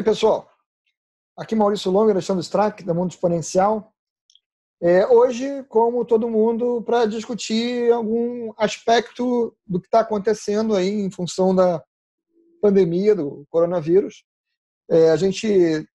Oi, pessoal. Aqui Maurício Longo, Alexandre Strack, da Mundo Exponencial. É, hoje, como todo mundo, para discutir algum aspecto do que está acontecendo aí em função da pandemia do coronavírus. É, a gente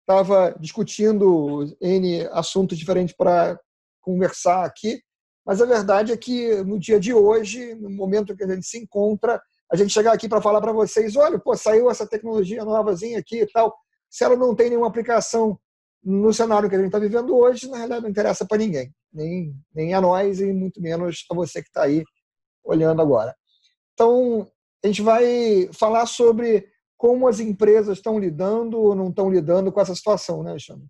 estava discutindo N assuntos diferentes para conversar aqui, mas a verdade é que no dia de hoje, no momento que a gente se encontra, a gente chegar aqui para falar para vocês, olha, pô, saiu essa tecnologia novazinha aqui e tal, se ela não tem nenhuma aplicação no cenário que a gente está vivendo hoje, na realidade não interessa para ninguém, nem, nem a nós e muito menos a você que está aí olhando agora. Então, a gente vai falar sobre como as empresas estão lidando ou não estão lidando com essa situação, né, Alexandre?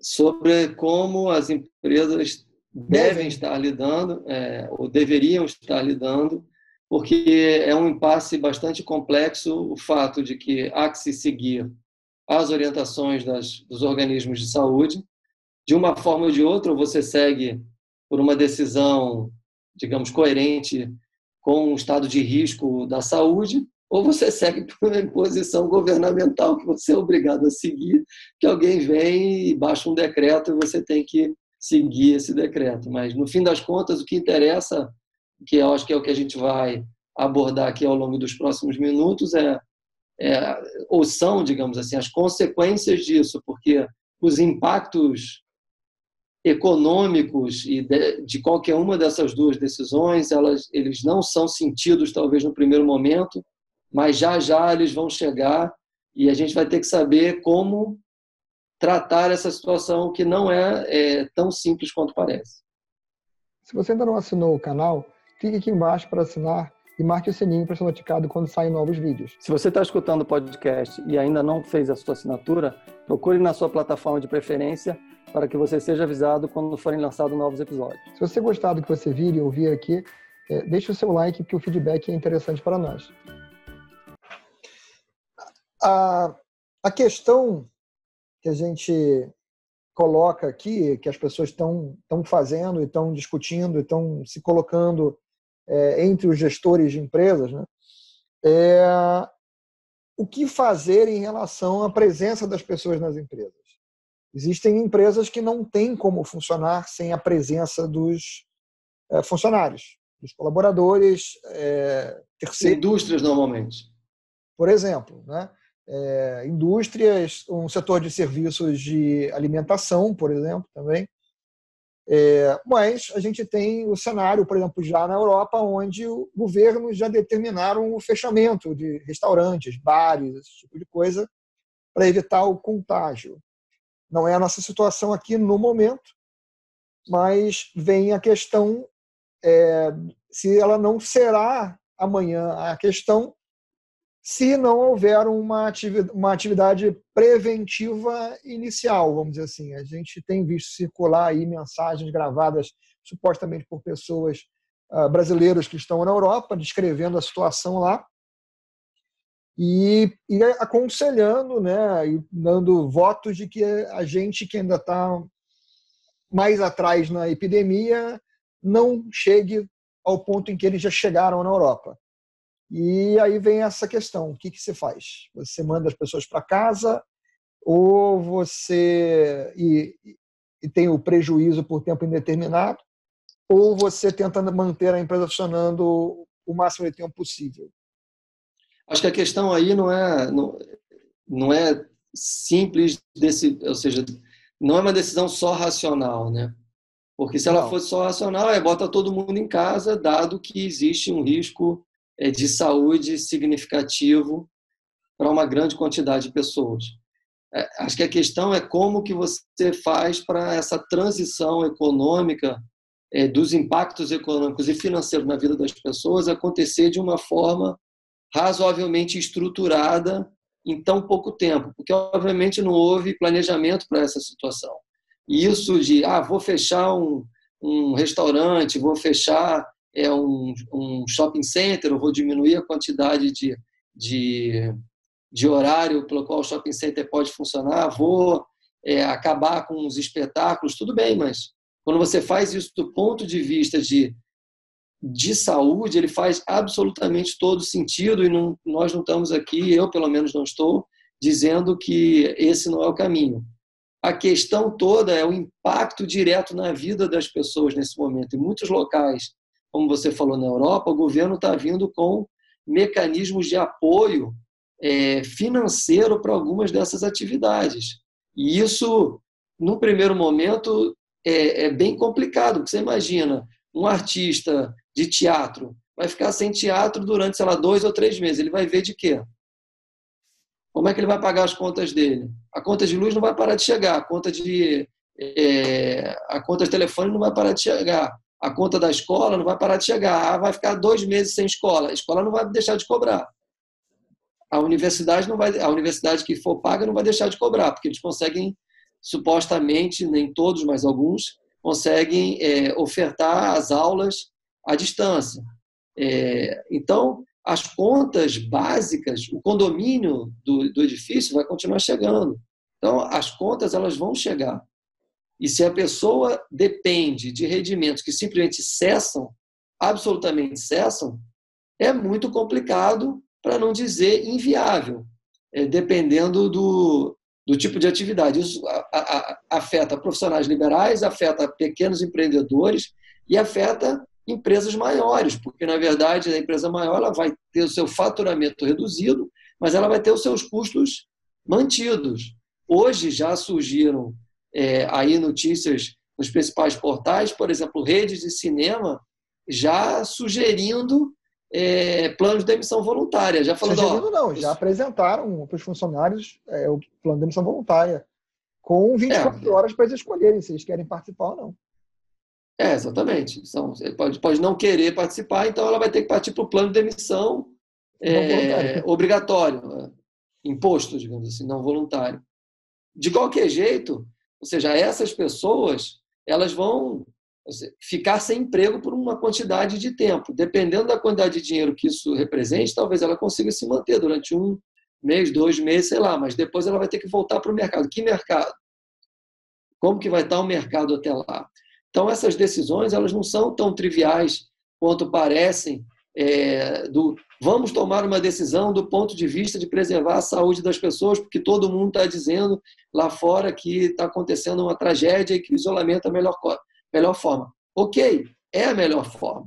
Sobre como as empresas devem estar lidando, é, ou deveriam estar lidando, porque é um impasse bastante complexo o fato de que há que se seguir as orientações das, dos organismos de saúde. De uma forma ou de outra, você segue por uma decisão, digamos, coerente com o estado de risco da saúde, ou você segue por uma imposição governamental que você é obrigado a seguir, que alguém vem e baixa um decreto e você tem que seguir esse decreto. Mas, no fim das contas, o que interessa que eu acho que é o que a gente vai abordar aqui ao longo dos próximos minutos, é, é ou são, digamos assim, as consequências disso, porque os impactos econômicos e de, de, qualquer uma dessas duas decisões, elas, eles não são sentidos talvez no primeiro momento, mas já já eles vão chegar e a gente vai ter que saber como tratar essa situação que não é, é tão simples quanto parece. Se você ainda não assinou o canal, clique aqui embaixo para assinar e marque o sininho para ser notificado quando saem novos vídeos. Se você está escutando o podcast e ainda não fez a sua assinatura, procure na sua plataforma de preferência para que você seja avisado quando forem lançados novos episódios. Se você gostar do que você vir e ouvir aqui, é, deixe o seu like, porque o feedback é interessante para nós. A, a questão que a gente coloca aqui, que as pessoas estão fazendo e estão discutindo, estão se colocando é, entre os gestores de empresas, né? é o que fazer em relação à presença das pessoas nas empresas. Existem empresas que não têm como funcionar sem a presença dos é, funcionários, dos colaboradores, é, terceiros. Indústrias, normalmente. Por exemplo, né? É, indústrias, um setor de serviços de alimentação, por exemplo, também. É, mas a gente tem o cenário, por exemplo, já na Europa, onde o governo já determinaram o fechamento de restaurantes, bares, esse tipo de coisa, para evitar o contágio. Não é a nossa situação aqui no momento, mas vem a questão é, se ela não será amanhã a questão se não houver uma atividade, uma atividade preventiva inicial, vamos dizer assim. A gente tem visto circular aí mensagens gravadas supostamente por pessoas uh, brasileiras que estão na Europa, descrevendo a situação lá e, e aconselhando, né, e dando votos de que a gente que ainda está mais atrás na epidemia não chegue ao ponto em que eles já chegaram na Europa. E aí vem essa questão: o que, que você faz? Você manda as pessoas para casa ou você e, e tem o prejuízo por tempo indeterminado, ou você tenta manter a empresa funcionando o máximo de tempo possível? Acho que a questão aí não é não, não é simples desse, ou seja, não é uma decisão só racional, né? Porque se ela não. fosse só racional, é bota todo mundo em casa, dado que existe um risco de saúde significativo para uma grande quantidade de pessoas. É, acho que a questão é como que você faz para essa transição econômica é, dos impactos econômicos e financeiros na vida das pessoas acontecer de uma forma razoavelmente estruturada em tão pouco tempo, porque obviamente não houve planejamento para essa situação. E isso de, ah, vou fechar um, um restaurante, vou fechar é um, um shopping center, eu vou diminuir a quantidade de, de, de horário pelo qual o shopping center pode funcionar, vou é, acabar com os espetáculos, tudo bem, mas quando você faz isso do ponto de vista de de saúde ele faz absolutamente todo sentido e não, nós não estamos aqui, eu pelo menos não estou, dizendo que esse não é o caminho. A questão toda é o impacto direto na vida das pessoas nesse momento. Em muitos locais, como você falou na Europa, o governo está vindo com mecanismos de apoio é, financeiro para algumas dessas atividades. E isso, no primeiro momento, é, é bem complicado, porque você imagina um artista de teatro vai ficar sem teatro durante, sei lá, dois ou três meses. Ele vai ver de quê? Como é que ele vai pagar as contas dele? A conta de luz não vai parar de chegar, a conta de, é, a conta de telefone não vai parar de chegar, a conta da escola não vai parar de chegar. Ah, vai ficar dois meses sem escola, a escola não vai deixar de cobrar. A universidade não vai, a universidade que for paga não vai deixar de cobrar, porque eles conseguem supostamente, nem todos, mas alguns conseguem é, ofertar as aulas à distância. É, então, as contas básicas, o condomínio do, do edifício vai continuar chegando. Então, as contas elas vão chegar. E se a pessoa depende de rendimentos que simplesmente cessam, absolutamente cessam, é muito complicado, para não dizer inviável, é, dependendo do, do tipo de atividade. Isso a, a, afeta profissionais liberais, afeta pequenos empreendedores e afeta empresas maiores, porque na verdade a empresa maior ela vai ter o seu faturamento reduzido, mas ela vai ter os seus custos mantidos. Hoje já surgiram é, aí notícias nos principais portais, por exemplo, redes de cinema já sugerindo é, planos de demissão voluntária. Já falando, sugerindo ó, não, já apresentaram para os funcionários é, o plano de demissão voluntária com 24 é. horas para eles escolherem se eles querem participar ou não. É, exatamente. Então, pode, pode não querer participar, então ela vai ter que partir para o plano de demissão é, obrigatório, né? imposto, digamos assim, não voluntário. De qualquer jeito, ou seja, essas pessoas elas vão ficar sem emprego por uma quantidade de tempo. Dependendo da quantidade de dinheiro que isso represente, talvez ela consiga se manter durante um mês, dois meses, sei lá, mas depois ela vai ter que voltar para o mercado. Que mercado? Como que vai estar o mercado até lá? Então, essas decisões elas não são tão triviais quanto parecem. É, do vamos tomar uma decisão do ponto de vista de preservar a saúde das pessoas, porque todo mundo está dizendo lá fora que está acontecendo uma tragédia e que o isolamento é a melhor, melhor forma. Ok, é a melhor forma.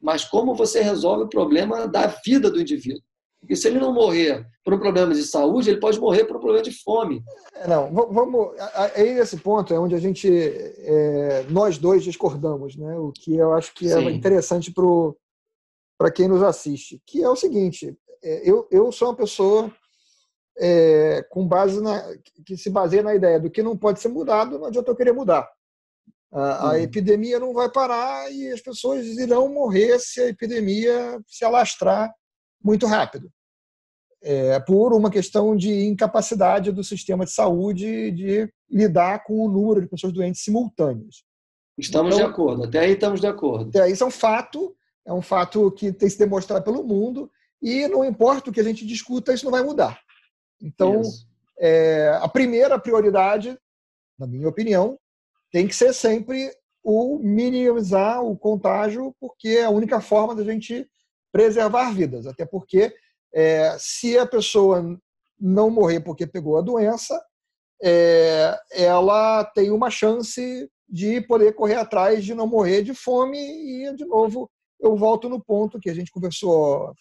Mas como você resolve o problema da vida do indivíduo? Porque se ele não morrer por um problema de saúde, ele pode morrer por um problema de fome. É, não, vamos. Aí nesse ponto é onde a gente, é, nós dois discordamos, né? O que eu acho que é Sim. interessante para quem nos assiste, que é o seguinte: é, eu, eu sou uma pessoa é, com base na que se baseia na ideia do que não pode ser mudado, não adianta eu querer mudar. A, a uhum. epidemia não vai parar e as pessoas irão morrer se a epidemia se alastrar muito rápido. É, por uma questão de incapacidade do sistema de saúde de lidar com o número de pessoas doentes simultâneas. Estamos então, de acordo, até aí estamos de acordo. Até aí isso é um fato, é um fato que tem se demonstrado pelo mundo, e não importa o que a gente discuta, isso não vai mudar. Então, é, a primeira prioridade, na minha opinião, tem que ser sempre o minimizar o contágio, porque é a única forma da gente preservar vidas, até porque é, se a pessoa não morrer porque pegou a doença, é, ela tem uma chance de poder correr atrás de não morrer de fome e, de novo, eu volto no ponto que a gente conversou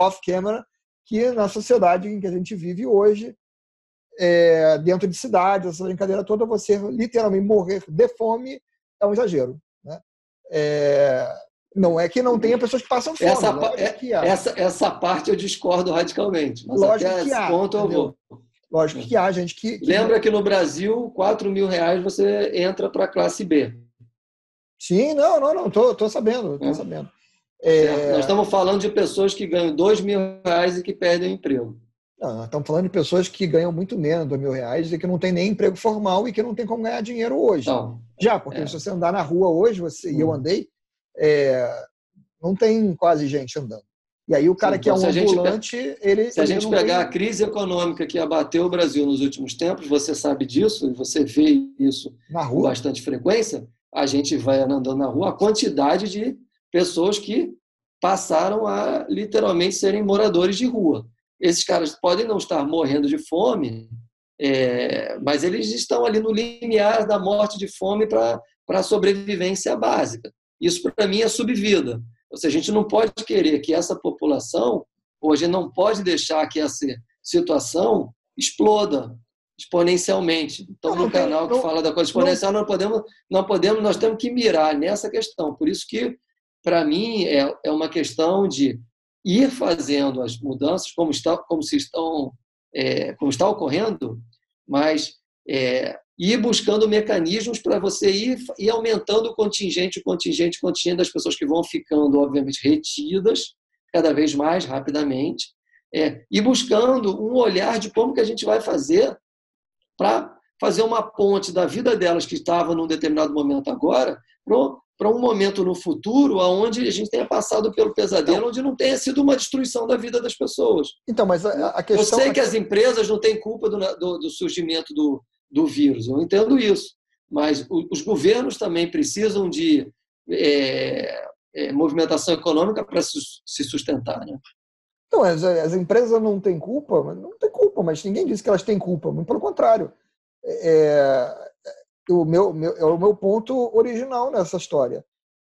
off-camera, que na sociedade em que a gente vive hoje, é, dentro de cidades, essa brincadeira toda, você literalmente morrer de fome é um exagero. Né? É, não é que não tenha pessoas que passam fome. Essa, é, essa, essa parte eu discordo radicalmente. Mas lógico até que esse há, ponto eu vou. Lógico que há gente que. que... Lembra que no Brasil, 4 mil reais você entra para a classe B. Sim, não, não, não, tô, tô sabendo, tô é. sabendo. É... Nós estamos falando de pessoas que ganham 2 mil reais e que perdem o emprego. Não, estamos falando de pessoas que ganham muito menos de 2 mil reais e que não tem nem emprego formal e que não tem como ganhar dinheiro hoje. Não, Já, porque é. se você andar na rua hoje, você, hum. e eu uhum. andei, é, não tem quase gente andando. E aí o cara Sim, que é então, um ambulante, ele. Se a gente pegar a crise econômica que abateu o Brasil nos últimos tempos, você sabe disso, você vê isso na rua? com bastante frequência, a gente vai andando na rua, a quantidade de pessoas que passaram a literalmente serem moradores de rua. Esses caras podem não estar morrendo de fome, é, mas eles estão ali no limiar da morte de fome para a sobrevivência básica. Isso, para mim, é subvida. Ou seja, a gente não pode querer que essa população, gente não pode deixar que essa situação exploda exponencialmente. Então, no canal que fala da coisa exponencial, não, podemos, não podemos, nós temos que mirar nessa questão. Por isso que, para mim, é, é uma questão de ir fazendo as mudanças como está, como se estão, é, como está ocorrendo, mas é, ir buscando mecanismos para você ir, ir aumentando o contingente, o contingente, o contingente das pessoas que vão ficando, obviamente, retidas cada vez mais rapidamente, é, e buscando um olhar de como que a gente vai fazer para fazer uma ponte da vida delas que estava num determinado momento agora para um momento no futuro onde a gente tenha passado pelo pesadelo, então, onde não tenha sido uma destruição da vida das pessoas. Então, mas a, a questão... Eu sei que as empresas não têm culpa do, do, do surgimento do, do vírus, eu entendo isso, mas os governos também precisam de é, é, movimentação econômica para se sustentar, né? Então, as, as, empresas não têm culpa, não tem culpa, mas ninguém disse que elas têm culpa, muito pelo contrário. É, é, o, meu, meu, é o meu ponto original nessa história.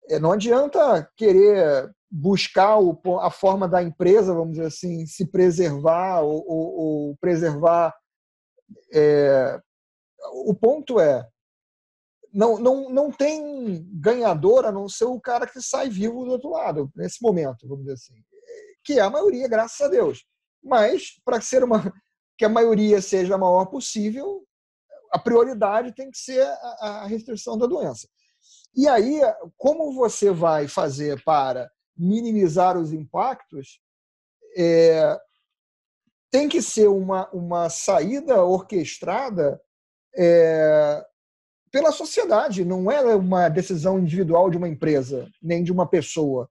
É, não adianta querer buscar o, a forma da empresa, vamos dizer assim, se preservar ou, ou, ou preservar. É, o ponto é, não, não, não tem ganhador a não ser o cara que sai vivo do outro lado, nesse momento, vamos dizer assim que é a maioria, graças a Deus. Mas, para ser uma que a maioria seja a maior possível, a prioridade tem que ser a, a restrição da doença. E aí, como você vai fazer para minimizar os impactos? É, tem que ser uma, uma saída orquestrada é, pela sociedade, não é uma decisão individual de uma empresa, nem de uma pessoa.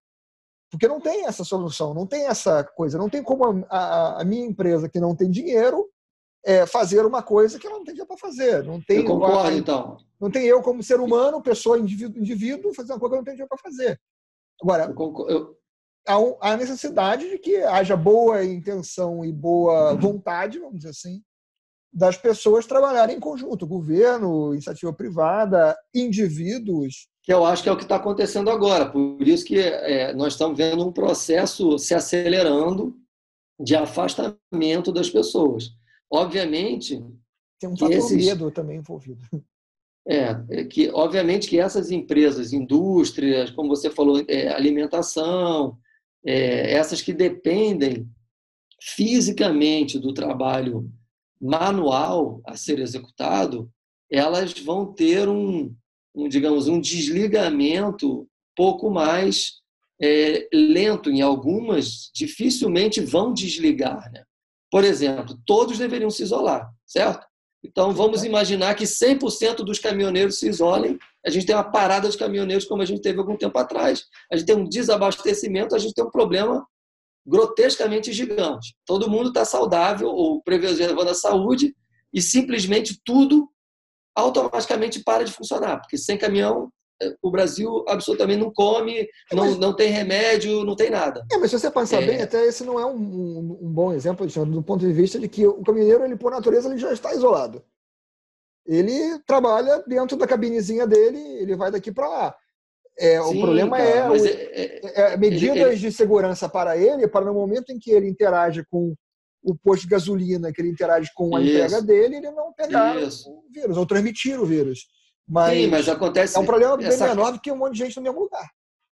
Porque não tem essa solução, não tem essa coisa, não tem como a, a minha empresa que não tem dinheiro é, fazer uma coisa que ela não tem dinheiro para fazer. Não tem, eu concordo, então. Não tem eu como ser humano, pessoa, indivíduo, indivíduo fazer uma coisa que eu não tenho dinheiro para fazer. Agora, eu eu... há necessidade de que haja boa intenção e boa vontade, vamos dizer assim, das pessoas trabalharem em conjunto, governo, iniciativa privada, indivíduos, que eu acho que é o que está acontecendo agora. Por isso que é, nós estamos vendo um processo se acelerando de afastamento das pessoas. Obviamente. Tem um fator esses, medo também envolvido. É, é, que obviamente que essas empresas, indústrias, como você falou, é, alimentação, é, essas que dependem fisicamente do trabalho manual a ser executado, elas vão ter um, um, digamos, um desligamento pouco mais é, lento. Em algumas, dificilmente vão desligar. Né? Por exemplo, todos deveriam se isolar, certo? Então, vamos imaginar que 100% dos caminhoneiros se isolem. A gente tem uma parada de caminhoneiros, como a gente teve algum tempo atrás. A gente tem um desabastecimento, a gente tem um problema grotescamente gigante. Todo mundo está saudável ou preservando a saúde e simplesmente tudo automaticamente para de funcionar, porque sem caminhão o Brasil absolutamente não come, é, não, mas... não tem remédio, não tem nada. É, mas se você pensar é... bem, até esse não é um, um, um, bom exemplo, do ponto de vista de que o caminhoneiro, ele, por natureza, ele já está isolado. Ele trabalha dentro da cabinezinha dele, ele vai daqui para lá. É, Sim, o problema cara, é, o, é, é, medidas ele, ele... de segurança para ele, para no momento em que ele interage com o posto de gasolina, que ele interage com a Isso. entrega dele, ele não pegar Isso. o vírus, ou transmitir o vírus. Mas, Sim, mas acontece. É um problema bem essa... menor do que um monte de gente no mesmo lugar.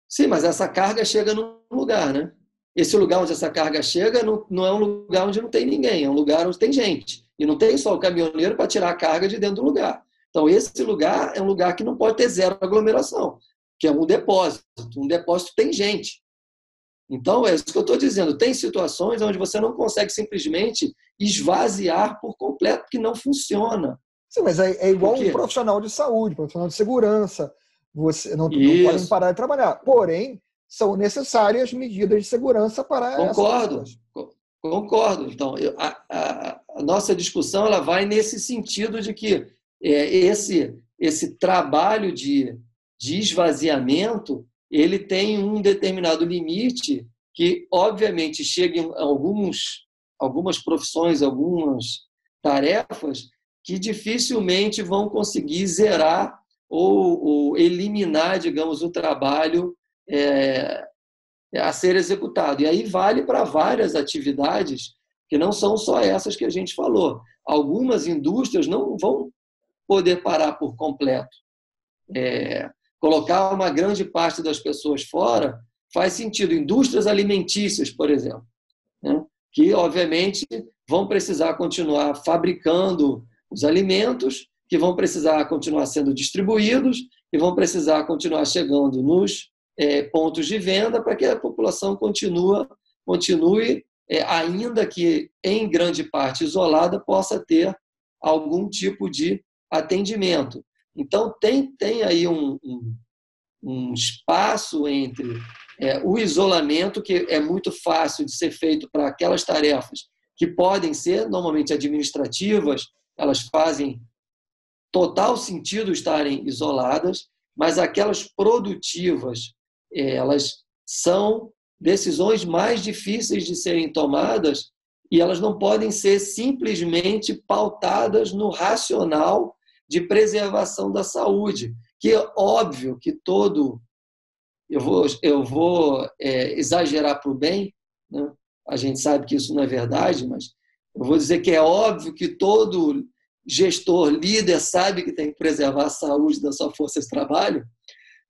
Sim, mas essa carga chega num lugar, né? Esse lugar onde essa carga chega não, não é um lugar onde não tem ninguém, é um lugar onde tem gente. E não tem só o caminhoneiro para tirar a carga de dentro do lugar. Então, esse lugar é um lugar que não pode ter zero aglomeração, que é um depósito. Um depósito tem gente. Então, é isso que eu estou dizendo. Tem situações onde você não consegue simplesmente esvaziar por completo, que não funciona. Sim, mas é, é igual um profissional de saúde, profissional de segurança. Você não, não podem parar de trabalhar. Porém, são necessárias medidas de segurança para Concordo. Concordo. Então, eu, a, a, a, nossa discussão ela vai nesse sentido de que é, esse, esse trabalho de, de esvaziamento ele tem um determinado limite que, obviamente, chega em alguns, algumas profissões, algumas tarefas que dificilmente vão conseguir zerar ou, ou eliminar, digamos, o trabalho é, a ser executado. E aí vale para várias atividades que não são só essas que a gente falou. Algumas indústrias não vão poder parar por completo. É, colocar uma grande parte das pessoas fora faz sentido. Indústrias alimentícias, por exemplo, né? que obviamente vão precisar continuar fabricando os alimentos, que vão precisar continuar sendo distribuídos e vão precisar continuar chegando nos é, pontos de venda para que a população continue, continue é, ainda que em grande parte isolada, possa ter algum tipo de atendimento. Então, tem, tem aí um, um, um espaço entre é, o isolamento, que é muito fácil de ser feito para aquelas tarefas que podem ser normalmente administrativas, elas fazem total sentido estarem isoladas, mas aquelas produtivas, é, elas são decisões mais difíceis de serem tomadas e elas não podem ser simplesmente pautadas no racional de preservação da saúde, que é óbvio que todo eu vou eu vou é, exagerar para o bem, né? a gente sabe que isso não é verdade, mas eu vou dizer que é óbvio que todo gestor, líder sabe que tem que preservar a saúde da sua força de trabalho,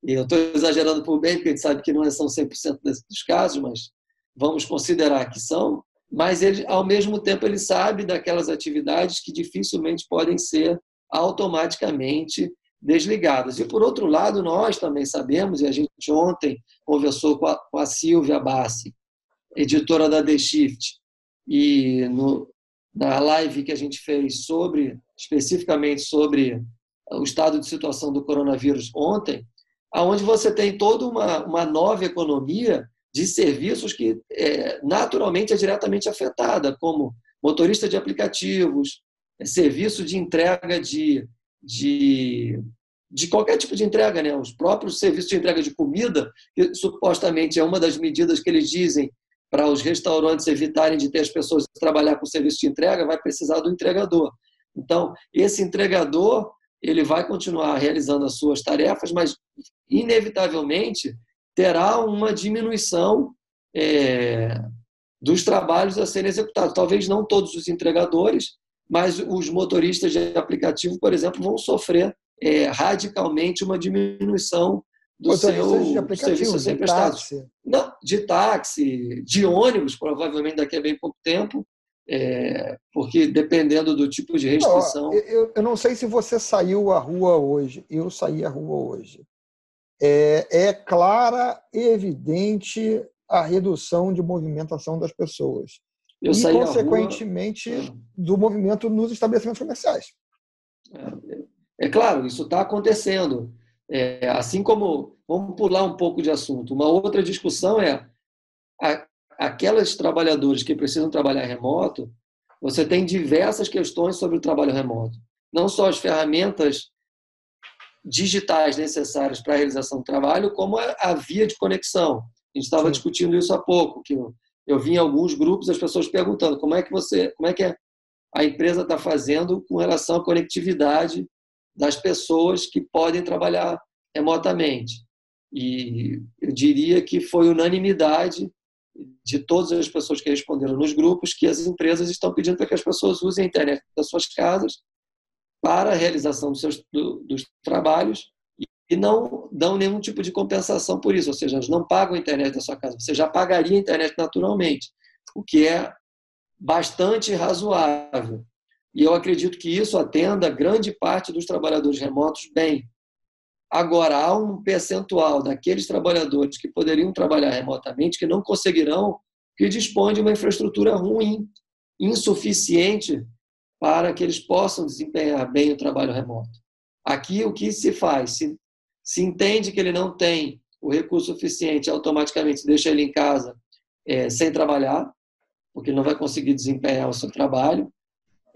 e eu estou exagerando por bem, porque a gente sabe que não é são 100% dos casos, mas vamos considerar que são. Mas ele, ao mesmo tempo, ele sabe daquelas atividades que dificilmente podem ser automaticamente desligadas. E, por outro lado, nós também sabemos, e a gente ontem conversou com a, com a Silvia Bassi, editora da The Shift, e no, na live que a gente fez sobre, especificamente sobre o estado de situação do coronavírus ontem, aonde você tem toda uma, uma nova economia de serviços que é, naturalmente é diretamente afetada, como motorista de aplicativos, é, serviço de entrega de, de, de qualquer tipo de entrega, né? os próprios serviços de entrega de comida, que supostamente é uma das medidas que eles dizem para os restaurantes evitarem de ter as pessoas trabalhar com serviço de entrega, vai precisar do entregador. Então, esse entregador ele vai continuar realizando as suas tarefas, mas inevitavelmente terá uma diminuição é, dos trabalhos a serem executados. Talvez não todos os entregadores, mas os motoristas de aplicativo, por exemplo, vão sofrer é, radicalmente uma diminuição do seu de serviço a ser prestado. Não, de táxi, de ônibus, provavelmente daqui a bem pouco tempo, é, porque dependendo do tipo de restrição. Não, eu, eu, não sei se você saiu à rua hoje, eu saí à rua hoje. É, é clara e evidente a redução de movimentação das pessoas. Eu e, consequentemente, rua... É. do movimento nos estabelecimentos comerciais. É, é claro, isso está acontecendo. É, assim como, vamos pular um pouco de assunto, uma outra discussão é a, aquelas trabalhadores que precisam trabalhar remoto, você tem diversas questões sobre o trabalho remoto. Não só as ferramentas digitais necessárias para a realização do trabalho, como a, via de conexão. A gente estava discutindo isso há pouco, que eu, eu vi em alguns grupos as pessoas perguntando como é que você, como é que a empresa está fazendo com relação à conectividade das pessoas que podem trabalhar remotamente. E eu diria que foi unanimidade de todas as pessoas que responderam nos grupos que as empresas estão pedindo para que as pessoas usem a internet das suas casas para a realização dos, seus, do, dos trabalhos e não dão nenhum tipo de compensação por isso, ou seja, elas não pagam a internet da sua casa, você já pagaria a internet naturalmente, o que é bastante razoável. E eu acredito que isso atenda grande parte dos trabalhadores remotos bem. Agora, há um percentual daqueles trabalhadores que poderiam trabalhar remotamente que não conseguirão, que dispõem de uma infraestrutura ruim, insuficiente para que eles possam desempenhar bem o trabalho remoto. Aqui, o que se faz? Se, se entende que ele não tem o recurso suficiente, automaticamente deixa ele em casa é, sem trabalhar, porque não vai conseguir desempenhar o seu trabalho,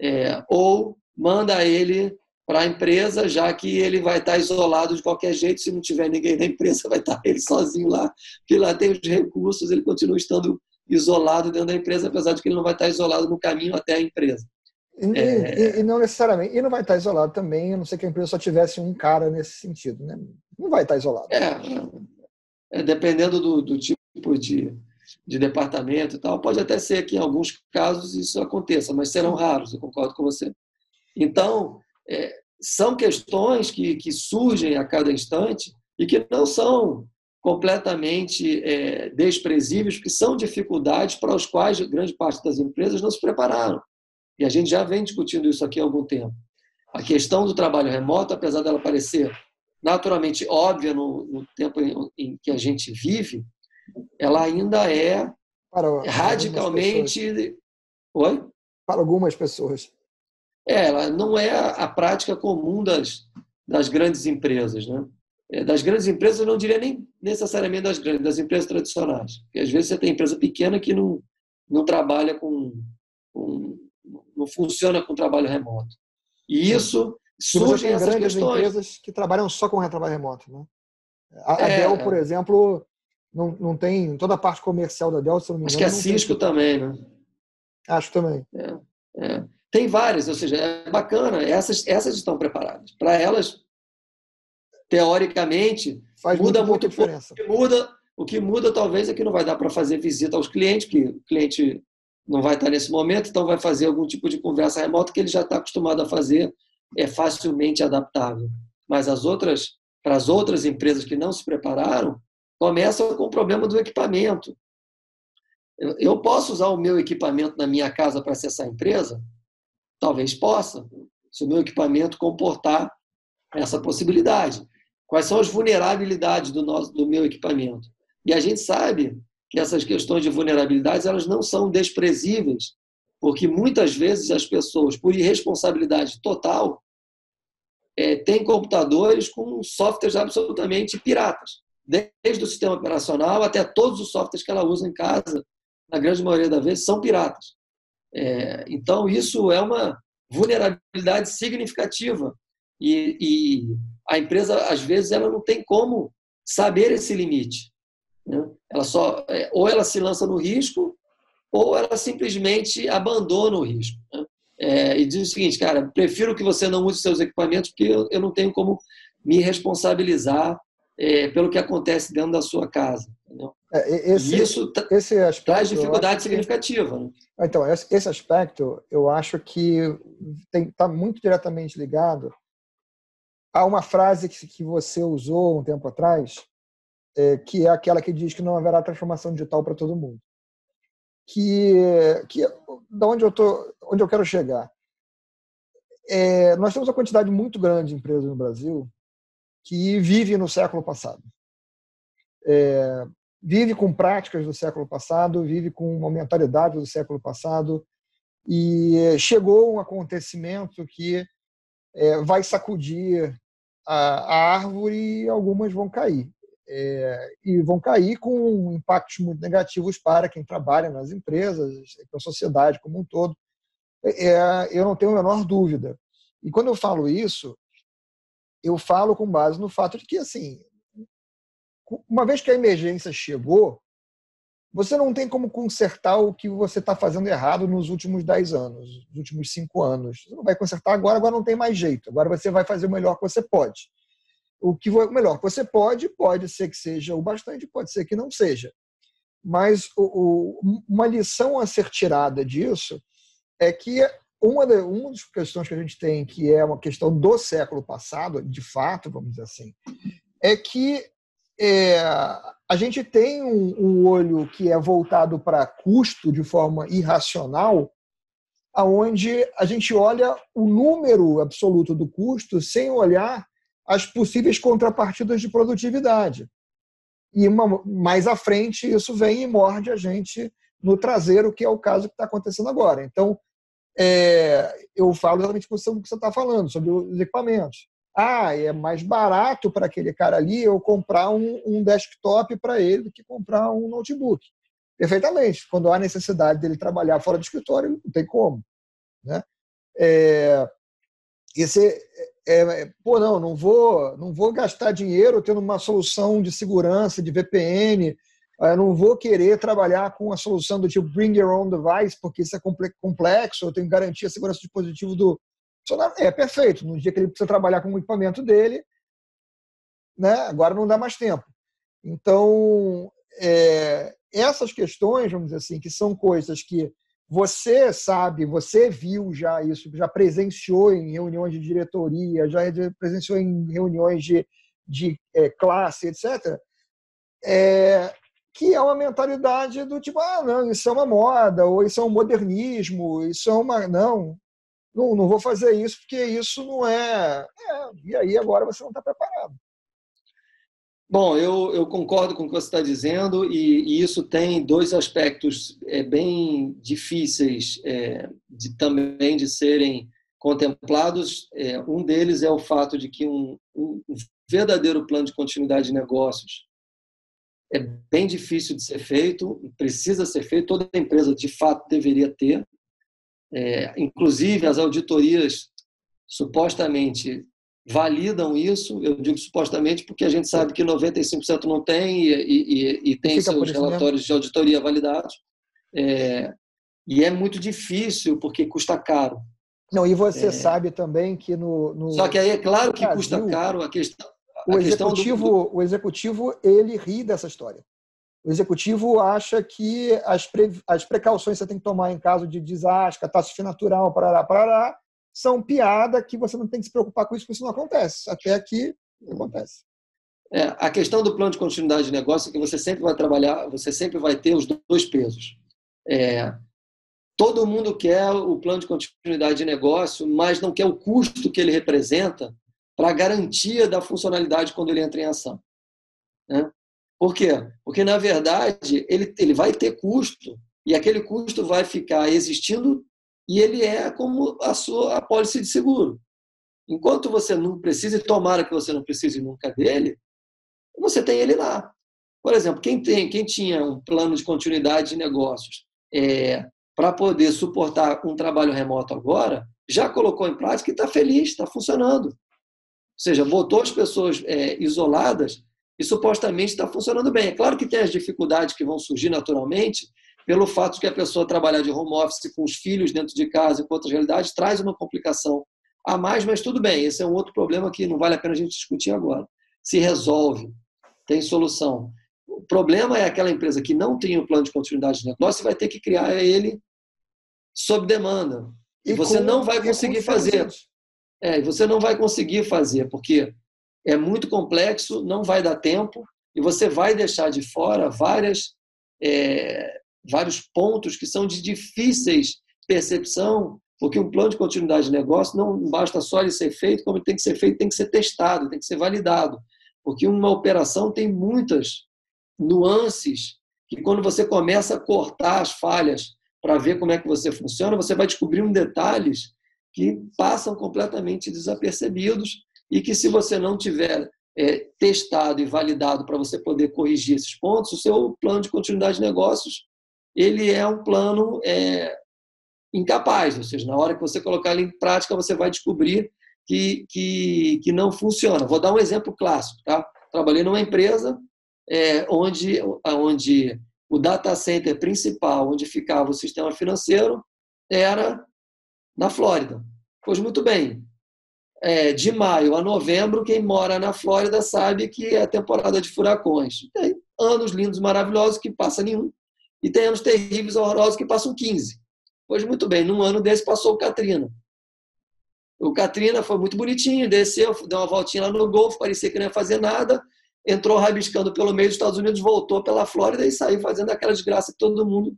é, ou manda ele para a empresa, já que ele vai estar isolado de qualquer jeito, se não tiver ninguém na empresa, vai estar ele sozinho lá, porque lá tem os recursos, ele continua estando isolado dentro da empresa, apesar de que ele não vai estar isolado no caminho até a empresa. E, é... e, e não necessariamente, e não vai estar isolado também, a não ser que a empresa só tivesse um cara nesse sentido, né? Não vai estar isolado. É, é dependendo do, do tipo de, de departamento e tal, pode até ser que em alguns casos isso aconteça, mas serão raros, eu concordo com você. Então, é, são questões que, que surgem a cada instante e que não são completamente é, desprezíveis, porque são dificuldades para as quais grande parte das empresas não se prepararam. E a gente já vem discutindo isso aqui há algum tempo. A questão do trabalho remoto, apesar dela parecer naturalmente óbvia no, no tempo em, em, que a gente vive, ela ainda é para radicalmente. Oi? Para algumas pessoas. É, ela não é a prática comum das, das grandes empresas, né? É, das grandes empresas, eu não diria nem necessariamente das grandes, das empresas tradicionais. Porque às vezes você tem empresa pequena que não, não trabalha com, com não funciona com trabalho remoto. E isso surge essas grandes questões. empresas que trabalham só com trabalho remoto, né? A, é, Dell, por exemplo, não, não tem toda a parte comercial da Dell, se não me engano. Acho que é Cisco tem... também, né? Acho também. É, é. Tem várias, ou seja, é bacana, essas, essas estão preparadas. Para elas, teoricamente, Faz muda muito, diferença. O que muda, o que muda talvez é que não vai dar para fazer visita aos clientes, porque o cliente não vai estar nesse momento, então vai fazer algum tipo de conversa remota que ele já está acostumado a fazer, é facilmente adaptável. Mas as outras, para as outras empresas que não se prepararam, começam com o problema do equipamento. Eu posso usar o meu equipamento na minha casa para acessar a empresa? Talvez possa, se o meu equipamento comportar essa possibilidade. Quais são as vulnerabilidades do, nosso, do meu equipamento? E a gente sabe que essas questões de vulnerabilidades elas não são desprezíveis, porque muitas vezes as pessoas, por irresponsabilidade total, é, têm computadores com softwares absolutamente piratas, desde o sistema operacional até todos os softwares que ela usa em casa, na grande maioria das vezes, são piratas. É, então, isso é uma vulnerabilidade significativa. E, e, a empresa, às vezes, ela não tem como saber esse limite. Né? Ela só, é, ou ela se lança no risco, ou ela simplesmente abandona o risco. Né? É, e diz o seguinte, cara, prefiro que você não use seus equipamentos, porque eu, eu não tenho como me responsabilizar é, pelo que acontece dentro da sua casa. É, esse, isso esse aspecto, traz dificuldade significativa. Que, né? Então, esse aspecto eu acho que está muito diretamente ligado a uma frase que, que você usou um tempo atrás, é, que é aquela que diz que não haverá transformação digital para todo mundo. Que, que da onde eu tô, onde eu quero chegar. É, nós temos uma quantidade muito grande de empresas no Brasil que vive no século passado. É, vive com práticas do século passado, vive com uma mentalidade do século passado, e chegou um acontecimento que é, vai sacudir a, a, árvore e algumas vão cair. É, e vão cair com impactos muito negativos para quem trabalha nas empresas, para a sociedade como um todo. É, eu não tenho a menor dúvida. E quando eu falo isso, eu falo com base no fato de que, assim, uma vez que a emergência chegou, você não tem como consertar o que você está fazendo errado nos últimos 10 anos, nos últimos 5 anos. Você não vai consertar agora, agora não tem mais jeito. Agora você vai fazer o melhor que você pode. O que o melhor que você pode, pode ser que seja o bastante, pode ser que não seja. Mas o, o, uma lição a ser tirada disso é que uma, uma das questões que a gente tem, que é uma questão do século passado, de fato, vamos dizer assim, é que é, a gente tem um, um, olho que é voltado para custo de forma irracional, aonde a gente olha o número absoluto do custo sem olhar as possíveis contrapartidas de produtividade. E uma, mais à frente isso vem e morde a gente no traseiro, que é o caso que está acontecendo agora. Então, é, eu falo exatamente sobre o que você está falando, sobre os equipamentos ah, é mais barato para aquele cara ali eu comprar um, um desktop para ele do que comprar um notebook. Perfeitamente. Quando há necessidade dele trabalhar fora do escritório, não tem como. Né? É, E você, é, é, pô, não, não vou, não vou gastar dinheiro tendo uma solução de segurança, de VPN, eu não vou querer trabalhar com a solução do tipo bring your own device, porque isso é complexo, eu tenho que garantir a segurança do dispositivo do. É perfeito. No dia que ele precisa trabalhar com o equipamento dele, né, agora não dá mais tempo. Então, é, essas questões, vamos dizer assim, que são coisas que você sabe, você viu já isso, já presenciou em reuniões de diretoria, já presenciou em reuniões de, de é, classe, etc. É, que é uma mentalidade do tipo, ah, não, isso é uma moda, ou isso é um modernismo, isso é uma. Não, não, não vou fazer isso porque isso não é... é e aí agora você não está preparado. Bom, eu, eu, concordo com o que você está dizendo, e, e, isso tem dois aspectos é, bem difíceis é, de, também de serem contemplados. É, um deles é o fato de que um, um verdadeiro plano de continuidade de negócios é bem difícil de ser feito, precisa ser feito, toda empresa de fato deveria ter. É, inclusive, as auditorias supostamente validam isso, eu digo supostamente porque a gente sabe que 95% não tem e, e, e tem seus relatórios mesmo. de auditoria validados. É, e é muito difícil porque custa caro. Não, e você é... sabe também que no, no, Só que aí é claro que custa caro a questão o executivo, do... o executivo ele ri dessa história. O executivo acha que as, pre, as precauções que você tem que tomar em caso de desastre, catástrofe natural, parará, parará, são piada que você não tem que se preocupar com isso, porque isso não acontece. Até aqui acontece. É, a questão do plano de continuidade de negócio é que você sempre vai trabalhar, você sempre vai ter os dois pesos. É, todo mundo quer o plano de continuidade de negócio, mas não quer o custo que ele representa para garantia da funcionalidade quando ele entra em ação. Né? Por quê? Porque, na verdade, ele, ele vai ter custo e aquele custo vai ficar existindo e ele é como a sua apólice de seguro. Enquanto você não precisa, e tomara que você não precise nunca dele, você tem ele lá. Por exemplo, quem, tem, quem tinha um plano de continuidade de negócios é, para poder suportar um trabalho remoto agora, já colocou em prática e está feliz, está funcionando seja, botou as pessoas é, isoladas e supostamente está funcionando bem. É claro que tem as dificuldades que vão surgir naturalmente pelo fato de que a pessoa trabalhar de home office com os filhos dentro de casa e com outras realidades traz uma complicação a mais, mas tudo bem. Esse é um outro problema que não vale a pena a gente discutir agora. Se resolve, tem solução. O problema é aquela empresa que não tem o um plano de continuidade de negócio e vai ter que criar ele sob demanda. E, e você não vai conseguir fazer. É, você não vai conseguir fazer, porque é muito complexo, não vai dar tempo, e você vai deixar de fora várias, é, vários pontos que são de difíceis percepção, porque um plano de continuidade de negócio não basta só ele ser feito, como ele tem que ser feito, tem que ser testado, tem que ser validado, porque uma operação tem muitas nuances que quando você começa a cortar as falhas para ver como é que você funciona, você vai descobrindo detalhes que passam completamente desapercebidos e que, se você não tiver é, testado e validado para você poder corrigir esses pontos, o seu plano de continuidade de negócios ele é um plano é, incapaz, ou seja, na hora que você colocar ele em prática, você vai descobrir que, que, que não funciona. Vou dar um exemplo clássico. Tá? Trabalhei numa empresa é, onde, onde o data center principal, onde ficava o sistema financeiro, era na Flórida. Pois muito bem. É, de maio a novembro, quem mora na Flórida sabe que é a temporada de furacões. Tem anos lindos, maravilhosos que passa nenhum, e tem anos terríveis, horrorosos que passam 15. Pois muito bem, num ano desse passou o Katrina. O Katrina foi muito bonitinho, desceu, deu uma voltinha lá no Golfo, parecia que não ia fazer nada, entrou rabiscando pelo meio dos Estados Unidos, voltou pela Flórida e saiu fazendo aquela desgraça que todo mundo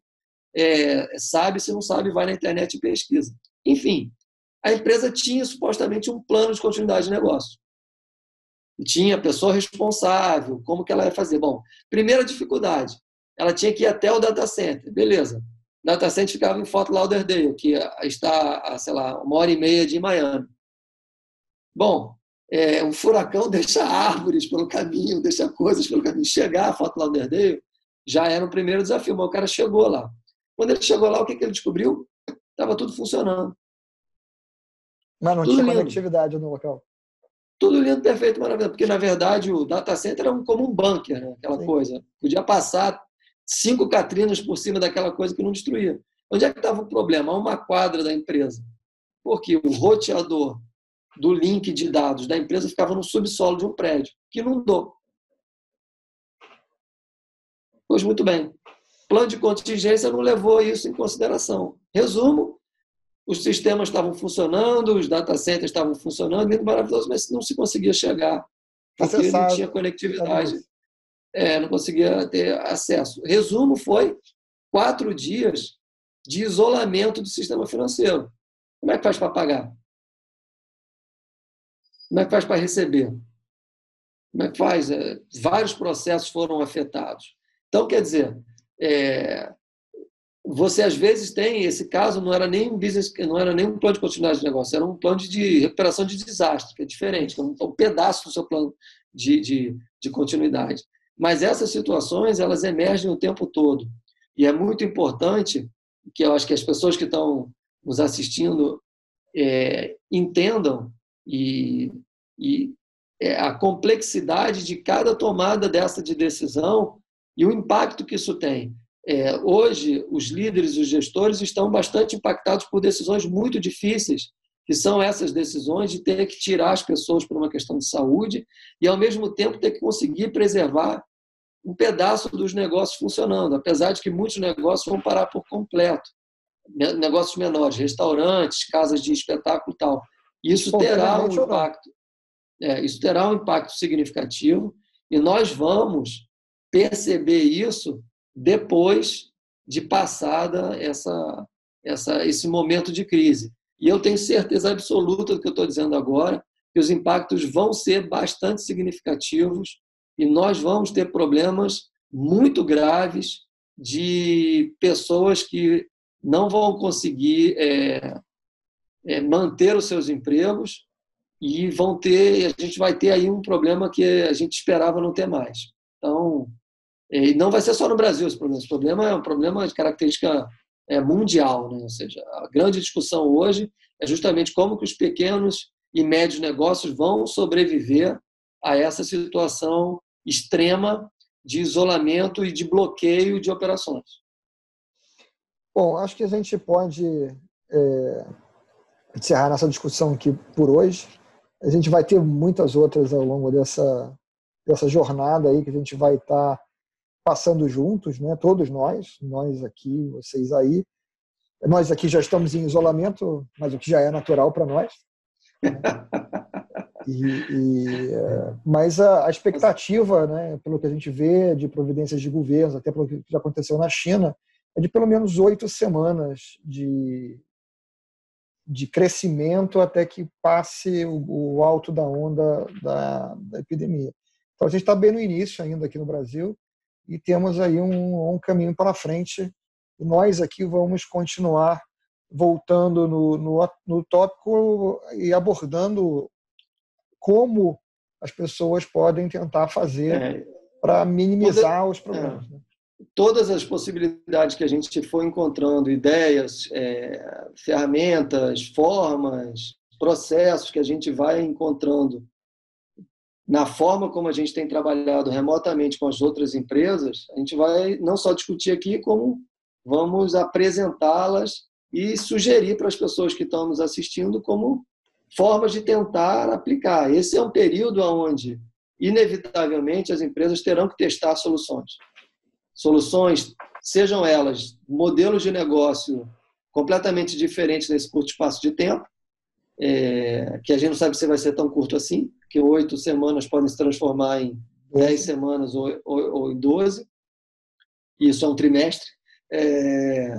é, sabe, se não sabe, vai na internet e pesquisa. Enfim, a empresa tinha supostamente um plano de continuidade de negócio. Tinha pessoa responsável, como que ela ia fazer? Bom, primeira dificuldade, ela tinha que ir até o data center. Beleza. O data center ficava em Fort Lauderdale, que está a, sei lá, uma hora e meia de Miami. Bom, é, um furacão deixa árvores pelo caminho, deixa coisas pelo caminho. Chegar a Fort Lauderdale já era o primeiro desafio, mas o cara chegou lá. Quando ele chegou lá, o que, que ele descobriu? Estava tudo funcionando. Mas não Tudo tinha lindo. conectividade no local. Tudo lindo, perfeito, maravilhoso. Porque, na verdade, o data center era como um bunker, né? aquela Sim. coisa. Podia passar cinco catrinas por cima daquela coisa que não destruía. Onde é que estava o problema? Uma quadra da empresa. Porque o roteador do link de dados da empresa ficava no subsolo de um prédio, que inundou. Pois muito bem. Plano de contingência não levou isso em consideração. Resumo, os sistemas estavam funcionando, os data centers estavam funcionando, lindo, maravilhoso, mas não se conseguia chegar, porque Acessado. não tinha conectividade, é, não conseguia ter acesso. Resumo foi quatro dias de isolamento do sistema financeiro. Como é que faz para pagar? Como é que faz para receber? Como é que faz? É, vários processos foram afetados. Então, quer dizer, é, você às vezes tem esse caso não era nem um business não era nem um plano de continuidade de negócio era um plano de recuperação de desastre que é diferente que é um, um pedaço do seu plano de, de, de, continuidade. Mas essas situações elas emergem o tempo todo. E é muito importante que eu acho que as pessoas que estão nos assistindo é, entendam e, e é, a complexidade de cada tomada dessa de decisão e o impacto que isso tem é, hoje, os líderes e os gestores estão bastante impactados por decisões muito difíceis, que são essas decisões de ter que tirar as pessoas por uma questão de saúde e, ao mesmo tempo, ter que conseguir preservar um pedaço dos negócios funcionando, apesar de que muitos negócios vão parar por completo. Negócios menores, restaurantes, casas de espetáculo e tal. Isso terá um impacto. É, isso terá um impacto significativo e nós vamos perceber isso depois de passada essa, essa, esse momento de crise. E eu tenho certeza absoluta do que eu estou dizendo agora, que os impactos vão ser bastante significativos e nós vamos ter problemas muito graves de pessoas que não vão conseguir é, é, manter os seus empregos e vão ter, a gente vai ter aí um problema que a gente esperava não ter mais. Então, e não vai ser só no Brasil esse problema. Esse problema é um problema de característica é, mundial. Né? Ou seja, a grande discussão hoje é justamente como que os pequenos e médios negócios vão sobreviver a essa situação extrema de isolamento e de bloqueio de operações. Bom, acho que a gente pode é, encerrar nossa discussão aqui por hoje. A gente vai ter muitas outras ao longo dessa, dessa jornada aí que a gente vai estar tá passando juntos, né? todos nós, nós aqui, vocês aí. Nós aqui já estamos em isolamento, mas o que já é natural para nós. E, e, é, mas a, a, expectativa, né, pelo que a gente vê de providências de governos, até pelo que já aconteceu na China, é de pelo menos oito semanas de, de crescimento até que passe o, o alto da onda da, da epidemia. Então a gente está bem no início ainda aqui no Brasil, e temos aí um, um caminho para frente. E nós aqui vamos continuar voltando no, no, no tópico e abordando como as pessoas podem tentar fazer é, para minimizar toda, os problemas. É, né? Todas as possibilidades que a gente foi encontrando, ideias, é, ferramentas, formas, processos que a gente vai encontrando na forma como a gente tem trabalhado remotamente com as outras empresas, a gente vai não só discutir aqui, como vamos apresentá-las e sugerir para as pessoas que estão nos assistindo como formas de tentar aplicar. Esse é um período onde, inevitavelmente, as empresas terão que testar soluções. Soluções, sejam elas modelos de negócio completamente diferentes nesse curto espaço de tempo, é, que a gente não sabe se vai ser tão curto assim, que oito semanas podem se transformar em dez semanas ou, ou, ou em doze. Isso é um trimestre. É,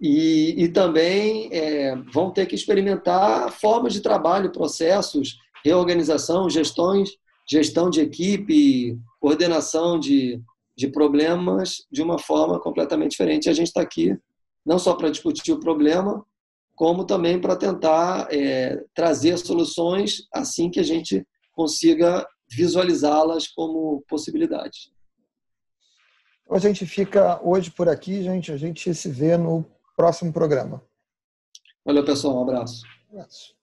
e, e, também é, vão ter que experimentar formas de trabalho, processos, reorganização, gestões, gestão de equipe, coordenação de, de problemas de uma forma completamente diferente. A gente está aqui não só para discutir o problema, como também para tentar é, trazer soluções assim que a gente consiga visualizá-las como possibilidades. A gente fica hoje por aqui, gente. A gente se vê no próximo programa. Valeu, pessoal. Um abraço. Um abraço.